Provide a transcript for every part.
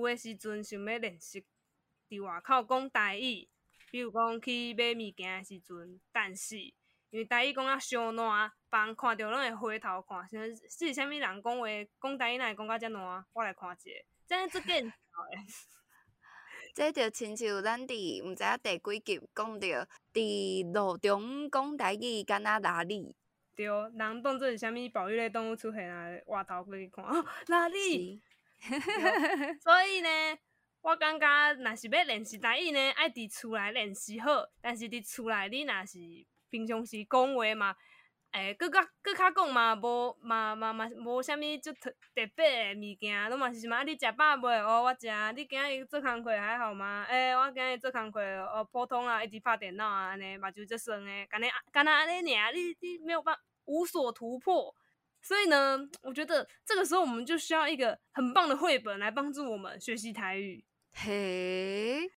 有诶时阵想要练习伫外口讲台语，比如讲去买物件诶时阵，但是因为台语讲啊伤烂，别人看着拢会回头看，像是啥物人讲话讲台语哪会讲甲遮烂，我来看一下，真系这个。这就亲像咱伫毋知影第几集讲着，伫路中讲台语敢若哪里？对，人当做是啥物保育类动物出现啊？外头过去看，哦，哪里？所以呢，我感觉若是要练习台语呢，爱伫厝内练习好。但是伫厝内，你若是平常时讲话嘛。诶、欸，搁较搁较讲嘛，无嘛嘛嘛无啥物就特特别诶物件，拢嘛是啥物啊？你食饱未？哦，我食。你今日做工课还好吗？诶、欸，我今日做工课哦，普通啊，一直拍电脑啊，安尼目睭则酸诶，干那干那安尼尔，你你没有办法无所突破。所以呢，我觉得这个时候我们就需要一个很棒的绘本来帮助我们学习台语。嘿。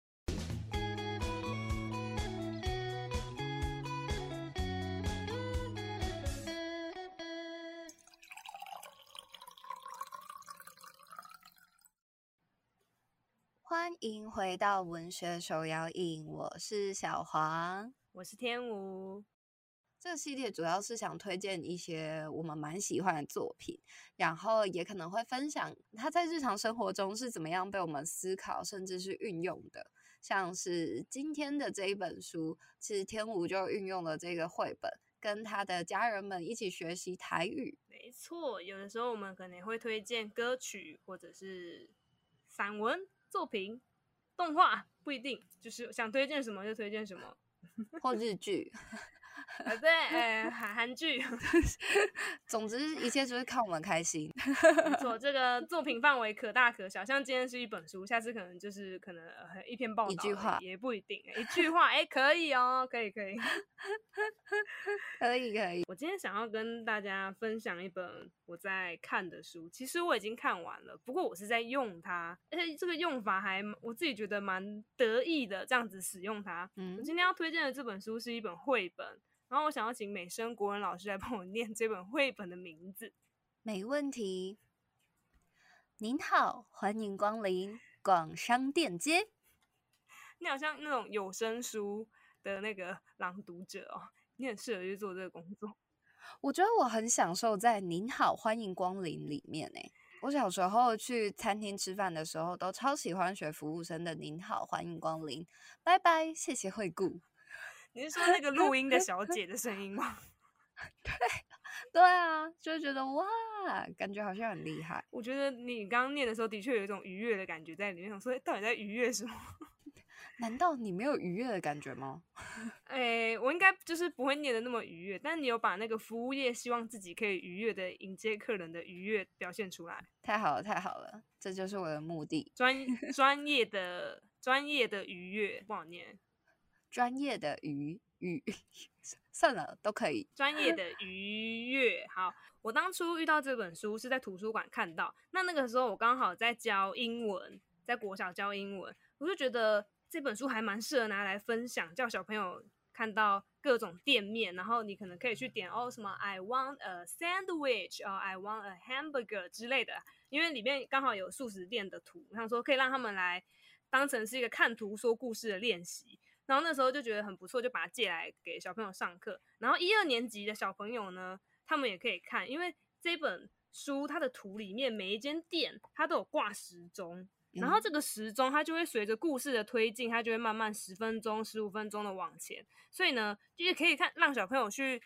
欢迎回到文学手摇饮，我是小黄，我是天吴。这个系列主要是想推荐一些我们蛮喜欢的作品，然后也可能会分享它在日常生活中是怎么样被我们思考，甚至是运用的。像是今天的这一本书，其实天武就运用了这个绘本，跟他的家人们一起学习台语。没错，有的时候我们可能会推荐歌曲或者是散文。作品、动画不一定，就是想推荐什么就推荐什么，或日剧。啊，对，韩韩剧，总之一切就是看我们开心。没错，这个作品范围可大可小，像今天是一本书，下次可能就是可能一篇报道，一句话也不一定，一句话，哎、欸，可以哦，可以，可以，可以，可以。我今天想要跟大家分享一本我在看的书，其实我已经看完了，不过我是在用它，而且这个用法还我自己觉得蛮得意的，这样子使用它。嗯，我今天要推荐的这本书是一本绘本。然后我想要请美声国文老师来帮我念这本绘本的名字。没问题。您好，欢迎光临广商店街。你好像那种有声书的那个朗读者哦，你很适合去做这个工作。我觉得我很享受在“您好，欢迎光临”里面诶。我小时候去餐厅吃饭的时候，都超喜欢学服务生的“您好，欢迎光临”，拜拜，谢谢惠顾。你是说那个录音的小姐的声音吗？对，对啊，就觉得哇，感觉好像很厉害。我觉得你刚刚念的时候，的确有一种愉悦的感觉在里面。所以到底在愉悦什么？难道你没有愉悦的感觉吗？哎、欸，我应该就是不会念的那么愉悦，但你有把那个服务业希望自己可以愉悦的迎接客人的愉悦表现出来。太好了，太好了，这就是我的目的。专专业的专业的愉悦不好念。专业的愉愉，算了，都可以。专业的 愉悦，好。我当初遇到这本书是在图书馆看到，那那个时候我刚好在教英文，在国小教英文，我就觉得这本书还蛮适合拿来分享，叫小朋友看到各种店面，然后你可能可以去点哦什么 I want a sandwich，哦 I want a hamburger 之类的，因为里面刚好有素食店的图，我想说可以让他们来当成是一个看图说故事的练习。然后那时候就觉得很不错，就把它借来给小朋友上课。然后一二年级的小朋友呢，他们也可以看，因为这本书它的图里面每一间店它都有挂时钟，然后这个时钟它就会随着故事的推进，它就会慢慢十分钟、十五分钟的往前。所以呢，就是可以看让小朋友去。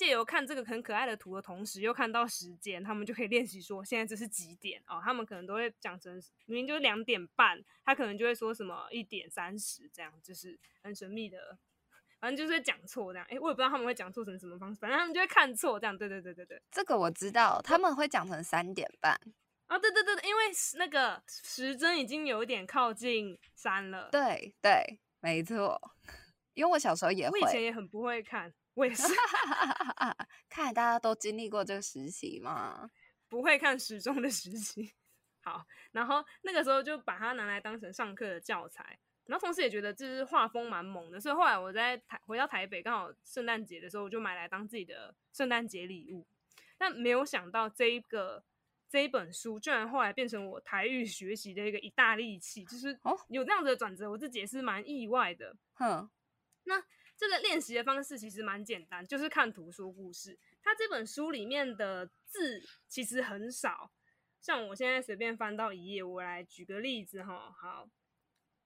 借由看这个很可爱的图的同时，又看到时间，他们就可以练习说现在这是几点哦。他们可能都会讲成明明就是两点半，他可能就会说什么一点三十这样，就是很神秘的，反正就是会讲错这样。哎，我也不知道他们会讲错成什么方式，反正他们就会看错这样。对对对对对，这个我知道，他们会讲成三点半啊。对对对对，因为那个时针已经有一点靠近三了。对对，没错。因为我小时候也会，我以前也很不会看。我也是，看来大家都经历过这个时期嘛，不会看时钟的时期。好，然后那个时候就把它拿来当成上课的教材，然后同时也觉得这是画风蛮猛的，所以后来我在台回到台北，刚好圣诞节的时候，我就买来当自己的圣诞节礼物。但没有想到这一个这一本书居然后来变成我台语学习的一个一大利器，就是有这样子的转折，我自己也是蛮意外的。哼，那这个练习的方式其实蛮简单，就是看图说故事。它这本书里面的字其实很少，像我现在随便翻到一页，我来举个例子哈。好，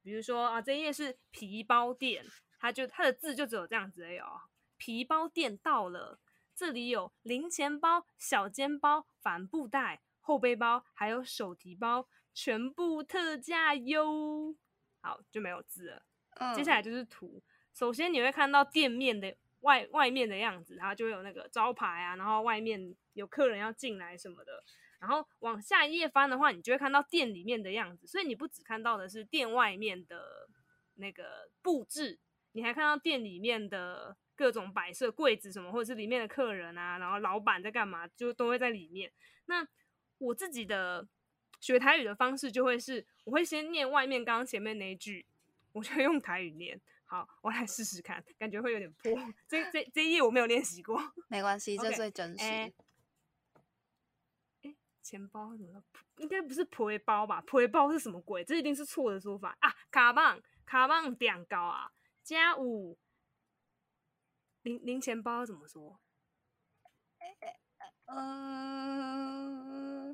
比如说啊，这一页是皮包店，它就它的字就只有这样子而已哦。皮包店到了，这里有零钱包、小肩包、帆布袋。后背包还有手提包全部特价哟！好，就没有字了。嗯。接下来就是图。首先你会看到店面的外外面的样子，它就会有那个招牌啊，然后外面有客人要进来什么的。然后往下一页翻的话，你就会看到店里面的样子。所以你不只看到的是店外面的那个布置，你还看到店里面的各种摆设、柜子什么，或者是里面的客人啊，然后老板在干嘛，就都会在里面。那我自己的学台语的方式就会是，我会先念外面刚刚前面那一句，我就用台语念。好，我来试试看，感觉会有点破。这这这一页我没有练习过，没关系，这最真实。哎、okay, 欸，钱包怎么了？应该不是皮包吧？皮包是什么鬼？这一定是错的说法啊！卡棒卡棒点高啊，加五零零钱包怎么说？嗯，哎、欸，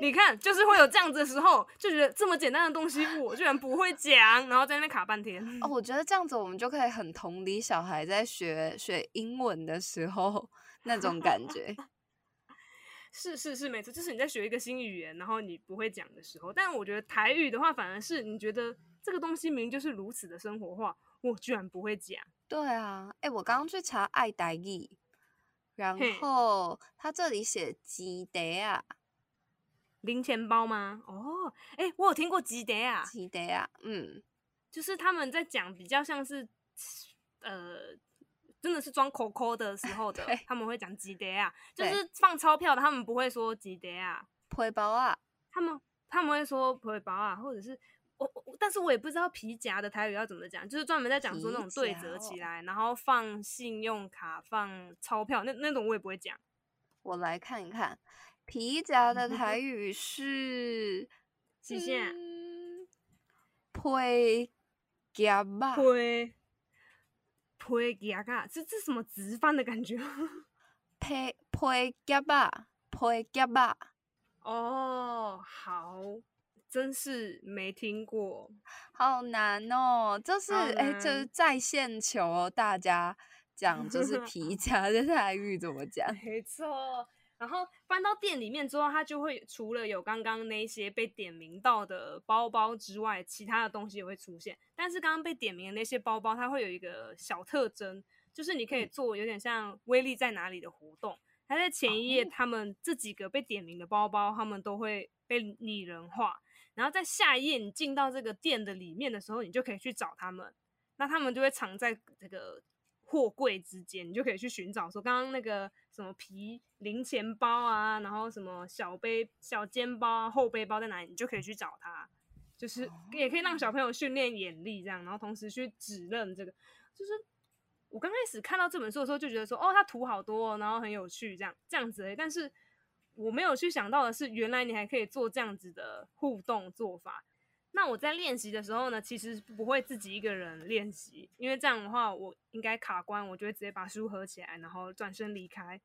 你看，就是会有这样子的时候，就觉得这么简单的东西，我居然不会讲，然后在那边卡半天。哦，我觉得这样子我们就可以很同理小孩在学学英文的时候那种感觉。是是是，没错，就是你在学一个新语言，然后你不会讲的时候。但我觉得台语的话，反而是你觉得这个东西明明就是如此的生活化，我居然不会讲。对啊，哎、欸，我刚刚去查爱台语。然后他这里写吉德啊，零钱包吗？哦，哎，我有听过吉德啊，吉德啊，嗯，就是他们在讲比较像是，呃，真的是装扣扣的时候的，他们会讲吉德啊，就是放钞票的，他们不会说吉德啊，皮包啊，他们他们会说皮包啊，或者是。我我，但是我也不知道皮夹的台语要怎么讲，就是专门在讲说那种对折起来，然后放信用卡、放钞票，那那种我也不会讲。我来看一看，皮夹的台语是几线？皮夹吧？皮皮夹啊？这这什么直翻的感觉？皮皮夹吧？皮夹吧？哦，好。真是没听过，好难哦！这是哎，这、欸、是在线求大家讲，就是皮夹 的台语怎么讲？没错。然后搬到店里面之后，它就会除了有刚刚那些被点名到的包包之外，其他的东西也会出现。但是刚刚被点名的那些包包，它会有一个小特征，就是你可以做有点像威力在哪里的活动。它在前一页，他们这几个被点名的包包，他们都会被拟人化。然后在下一页，你进到这个店的里面的时候，你就可以去找他们。那他们就会藏在这个货柜之间，你就可以去寻找。说刚刚那个什么皮零钱包啊，然后什么小背小肩包啊、后背包在哪里，你就可以去找它。就是也可以让小朋友训练眼力，这样，然后同时去指认这个。就是我刚开始看到这本书的时候，就觉得说，哦，它图好多哦，然后很有趣，这样这样子欸。但是。我没有去想到的是，原来你还可以做这样子的互动做法。那我在练习的时候呢，其实不会自己一个人练习，因为这样的话我应该卡关，我就会直接把书合起来，然后转身离开。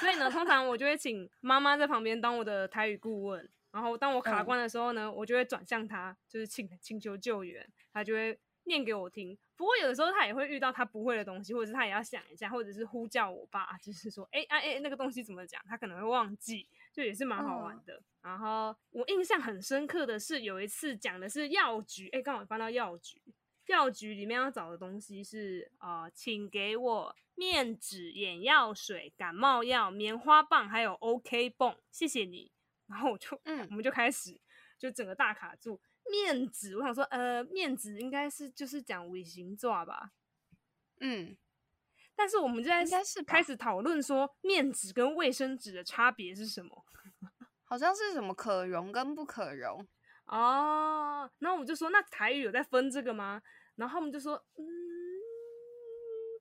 所以呢，通常我就会请妈妈在旁边当我的台语顾问，然后当我卡关的时候呢，我就会转向她，就是请请求救援，她就会念给我听。不过有的时候他也会遇到他不会的东西，或者是他也要想一下，或者是呼叫我爸，就是说，哎哎哎，那个东西怎么讲？他可能会忘记，就也是蛮好玩的。嗯、然后我印象很深刻的是有一次讲的是药局，哎，刚好翻到药局，药局里面要找的东西是啊、呃，请给我面纸、眼药水、感冒药、棉花棒，还有 OK 泵，谢谢你。然后我就，嗯，我们就开始就整个大卡住。面纸，我想说，呃，面纸应该是就是讲微型抓吧，嗯，但是我们就在开始讨论说面纸跟卫生纸的差别是什么？好像是什么可溶跟不可溶哦。然后我们就说，那台语有在分这个吗？然后我们就说，嗯，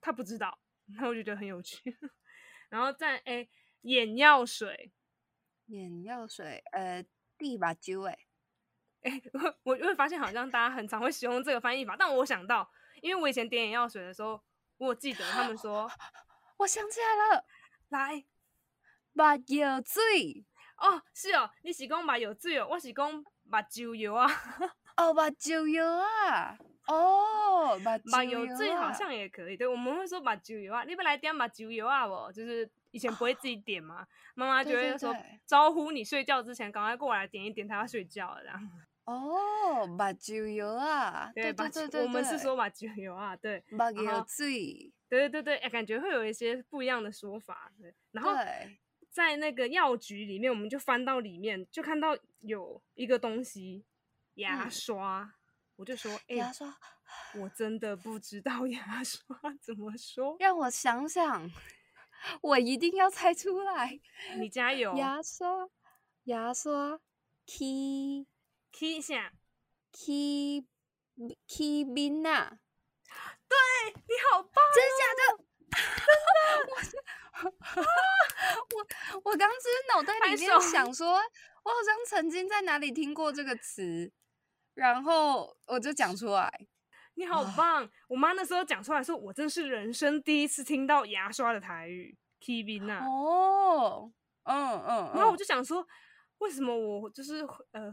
他不知道。然后我就觉得很有趣。然后再哎、欸，眼药水，眼药水，呃，地把酒哎，哎，我我会发现好像大家很常会使用这个翻译法，但我想到，因为我以前点眼药水的时候，我记得他们说，我想起来了，来，把药水，哦，是哦，你是讲把药水哦，我是讲把酒油啊，哦，把酒油啊。哦，把油最好像也可以，对，我们会说把酒油啊，你不来点把酒油啊，不，就是以前不会自己点嘛，妈妈就会说招呼你睡觉之前，赶快过来点一点，他要睡觉了这样。哦，把酒油啊，对对对对，我们是说把酒油啊，对，把油最，对对对对，感觉会有一些不一样的说法，对。然后在那个药局里面，我们就翻到里面，就看到有一个东西，牙刷。我就说，哎、欸，牙刷，我真的不知道 牙刷怎么说。让我想想，我一定要猜出来。你加油。牙刷，牙刷，key key 下，key key bina。对，你好棒，真假的？真的。我我刚只是脑袋里面想说，我好像曾经在哪里听过这个词。然后我就讲出来，你好棒！我妈那时候讲出来说，我真是人生第一次听到牙刷的台语，Kibina。哦，嗯嗯。然后我就想说，为什么我就是呃，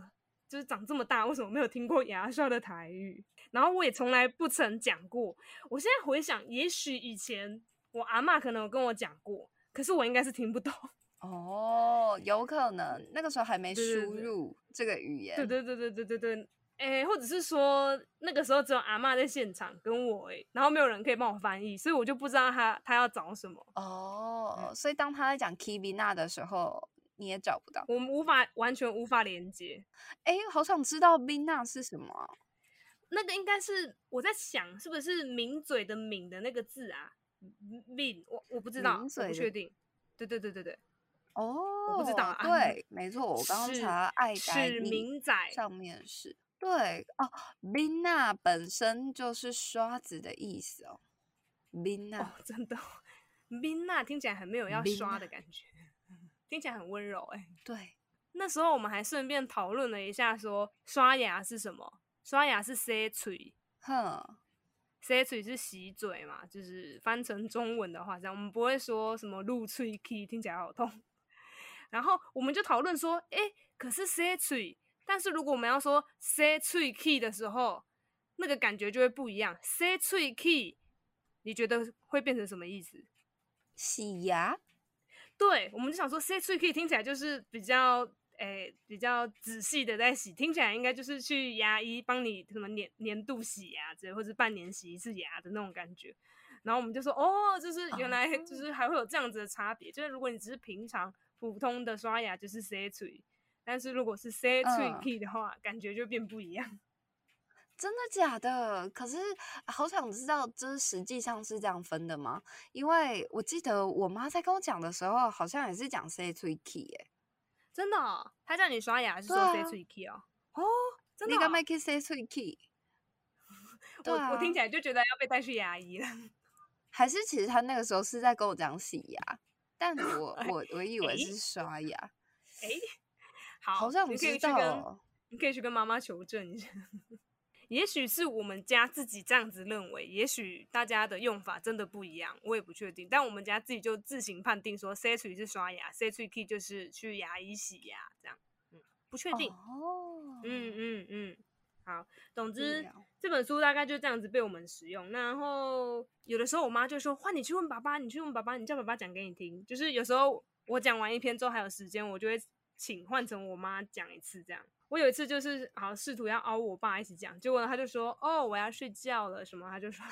就是长这么大，为什么没有听过牙刷的台语？然后我也从来不曾讲过。我现在回想，也许以前我阿嬷可能有跟我讲过，可是我应该是听不懂。哦，有可能那个时候还没输入这个语言。对对对对对对对。哎，或者是说那个时候只有阿嬷在现场跟我哎，然后没有人可以帮我翻译，所以我就不知道他他要找什么哦。嗯、所以当他在讲 Kivina 的时候，你也找不到，我们无法完全无法连接。哎，好想知道 Bina 是什么？那个应该是我在想，是不是抿嘴的抿的那个字啊？Bin，我我不知道，我不确定。对对对对对。哦，我不知道啊。对，没错，我刚刚查爱是抿仔上面是。对哦，Bina 本身就是刷子的意思哦。Bina、哦、真的，Bina 听起来很没有要刷的感觉听起来很温柔哎。对，那时候我们还顺便讨论了一下，说刷牙是什么？刷牙是洗嘴，哼，洗嘴是洗嘴嘛，就是翻成中文的话，这样我们不会说什么露喙 key，听起来好痛。然后我们就讨论说，哎，可是洗嘴。但是如果我们要说洗喙齿的时候，那个感觉就会不一样。洗喙齿，你觉得会变成什么意思？洗牙？对，我们就想说洗喙齿听起来就是比较诶、欸、比较仔细的在洗，听起来应该就是去牙医帮你什么年年度洗牙之类，或者半年洗一次牙的那种感觉。然后我们就说哦，就是原来就是还会有这样子的差别，就是如果你只是平常普通的刷牙，就是洗喙。但是如果是 say tricky 的话，嗯，感觉就变不一样。真的假的？可是好想知道，这实际上是这样分的吗？因为我记得我妈在跟我讲的时候，好像也是讲 say tricky 耶。真的，哦？她叫你刷牙是说 say tricky 哦？哦，真的，哦？你干嘛去 say tricky？我我听起来就觉得要被带去牙医了。还是其实他那个时候是在跟我讲洗牙，但我 我我以为是刷牙。哎。好，好像你可以去跟你可以去跟妈妈求证一下。也许是我们家自己这样子认为，也许大家的用法真的不一样，我也不确定。但我们家自己就自行判定说，say 嘴是刷牙，say 嘴 key 就是去牙医洗牙，这样。嗯，不确定。哦。嗯嗯嗯。好，总之这本书大概就这样子被我们使用。然后有的时候我妈就说：“换你去问爸爸，你去问爸爸，你叫爸爸讲给你听。”就是有时候我讲完一篇之后还有时间，我就会。请换成我妈讲一次，这样。我有一次就是好试图要凹我爸一起讲，结果他就说：“哦，我要睡觉了。”什么？他就说，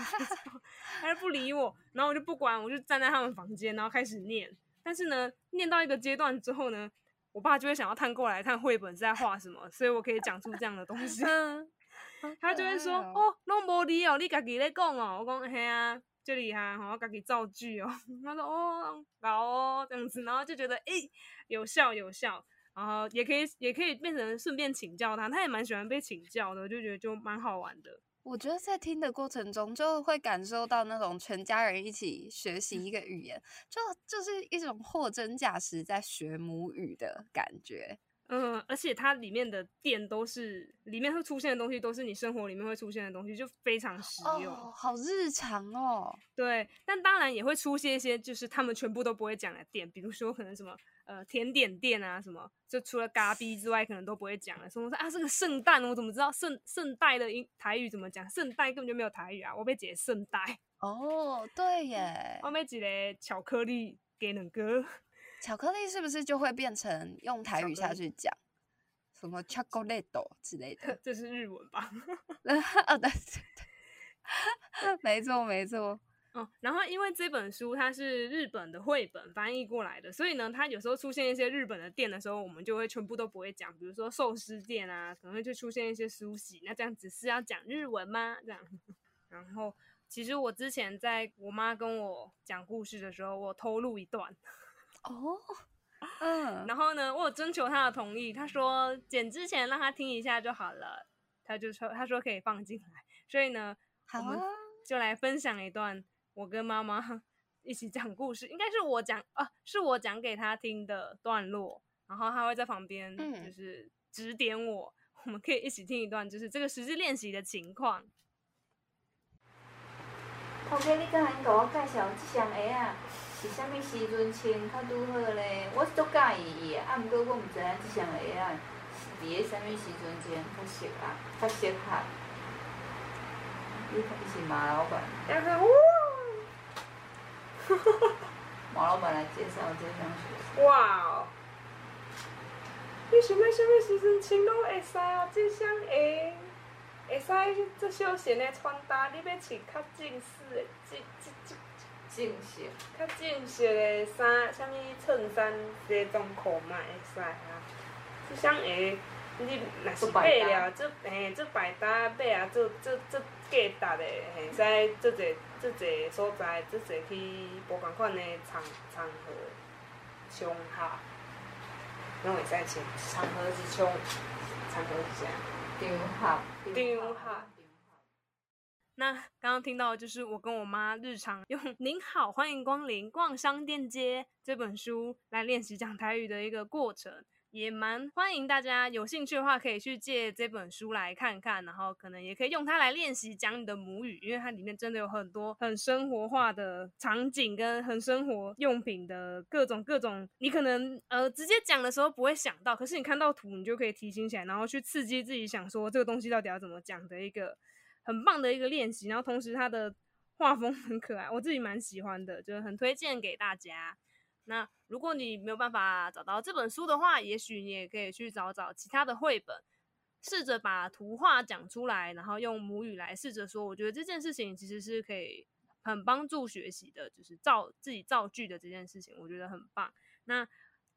他就不理我，然后我就不管，我就站在他们房间，然后开始念。但是呢，念到一个阶段之后呢，我爸就会想要探过来看绘本是在画什么，所以我可以讲出这样的东西。他就会说：“哦，拢无理哦，你家己在讲哦。”我讲：“嘿啊，这里哈，我家己造句哦。”他说：“哦，好哦，这样子。”然后就觉得诶、有效有效。然后也可以，也可以变成顺便请教他，他也蛮喜欢被请教的，我就觉得就蛮好玩的。我觉得在听的过程中，就会感受到那种全家人一起学习一个语言，就就是一种货真价实在学母语的感觉。嗯，而且它里面的店都是里面会出现的东西，都是你生活里面会出现的东西，就非常实用，哦，好日常哦。对，但当然也会出现一些就是他们全部都不会讲的店，比如说可能什么呃甜点店啊，什么就除了咖啡之外，可能都不会讲了。什么说啊，这个圣诞我怎么知道圣圣诞的英台语怎么讲？圣诞根本就没有台语啊，我被解圣代。哦，对耶，我被解的巧克力给两个。巧克力是不是就会变成用台语下去讲什么 chocolate 之类的？这是日文吧？哦，对对对，没错没错。哦，然后因为这本书它是日本的绘本翻译过来的，所以呢，它有时候出现一些日本的店的时候，我们就会全部都不会讲。比如说寿司店啊，可能会就出现一些书写，那这样子是要讲日文吗？这样。然后，其实我之前在我妈跟我讲故事的时候，我偷录一段。哦，嗯，然后呢，我有征求他的同意，他说剪之前让他听一下就好了，他就说他说可以放进来，所以呢，好啊，我们就来分享一段我跟妈妈一起讲故事，应该是我讲啊，是我讲给他听的段落，然后他会在旁边就是指点我，嗯、我们可以一起听一段，就是这个实际练习的情况。OK，你刚才给我介绍这双鞋啊。是啥物时阵穿较拄好咧？我是足介意伊诶，啊，毋过我毋知影即双鞋啊，是伫个啥物时阵穿较适啊，较适合。你看是马老板。然后哇！哈哈哈！马老板来介绍这双鞋。哇哦！你想要啥物时阵穿拢会使啊？即双鞋会使做休闲的穿搭，你要穿较正式诶，这这这。正式，较正式的衫，啥物衬衫、西装裤嘛会使啊。即双鞋，你若是买了，做嘿做百搭买啊，做做做价值的，会，使做侪做侪所在，做侪去无共款的场场合，场合，拢会使穿。场合是场，场合是啥？场合，场合。那刚刚听到就是我跟我妈日常用“您好，欢迎光临逛商店街”这本书来练习讲台语的一个过程，也蛮欢迎大家有兴趣的话可以去借这本书来看看，然后可能也可以用它来练习讲你的母语，因为它里面真的有很多很生活化的场景跟很生活用品的各种各种，你可能呃直接讲的时候不会想到，可是你看到图你就可以提醒起来，然后去刺激自己想说这个东西到底要怎么讲的一个。很棒的一个练习，然后同时它的画风 很可爱，我自己蛮喜欢的，就是很推荐给大家。那如果你没有办法找到这本书的话，也许你也可以去找找其他的绘本，试着把图画讲出来，然后用母语来试着说。我觉得这件事情其实是可以很帮助学习的，就是造自己造句的这件事情，我觉得很棒。那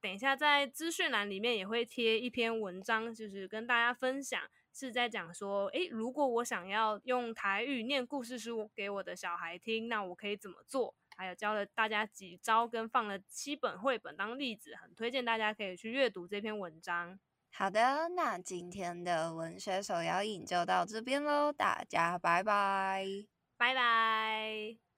等一下在资讯栏里面也会贴一篇文章，就是跟大家分享。是在讲说，诶，如果我想要用台语念故事书给我的小孩听，那我可以怎么做？还有教了大家几招，跟放了七本绘本当例子，很推荐大家可以去阅读这篇文章。好的，那今天的文学手摇饮就到这边喽，大家拜拜，拜拜。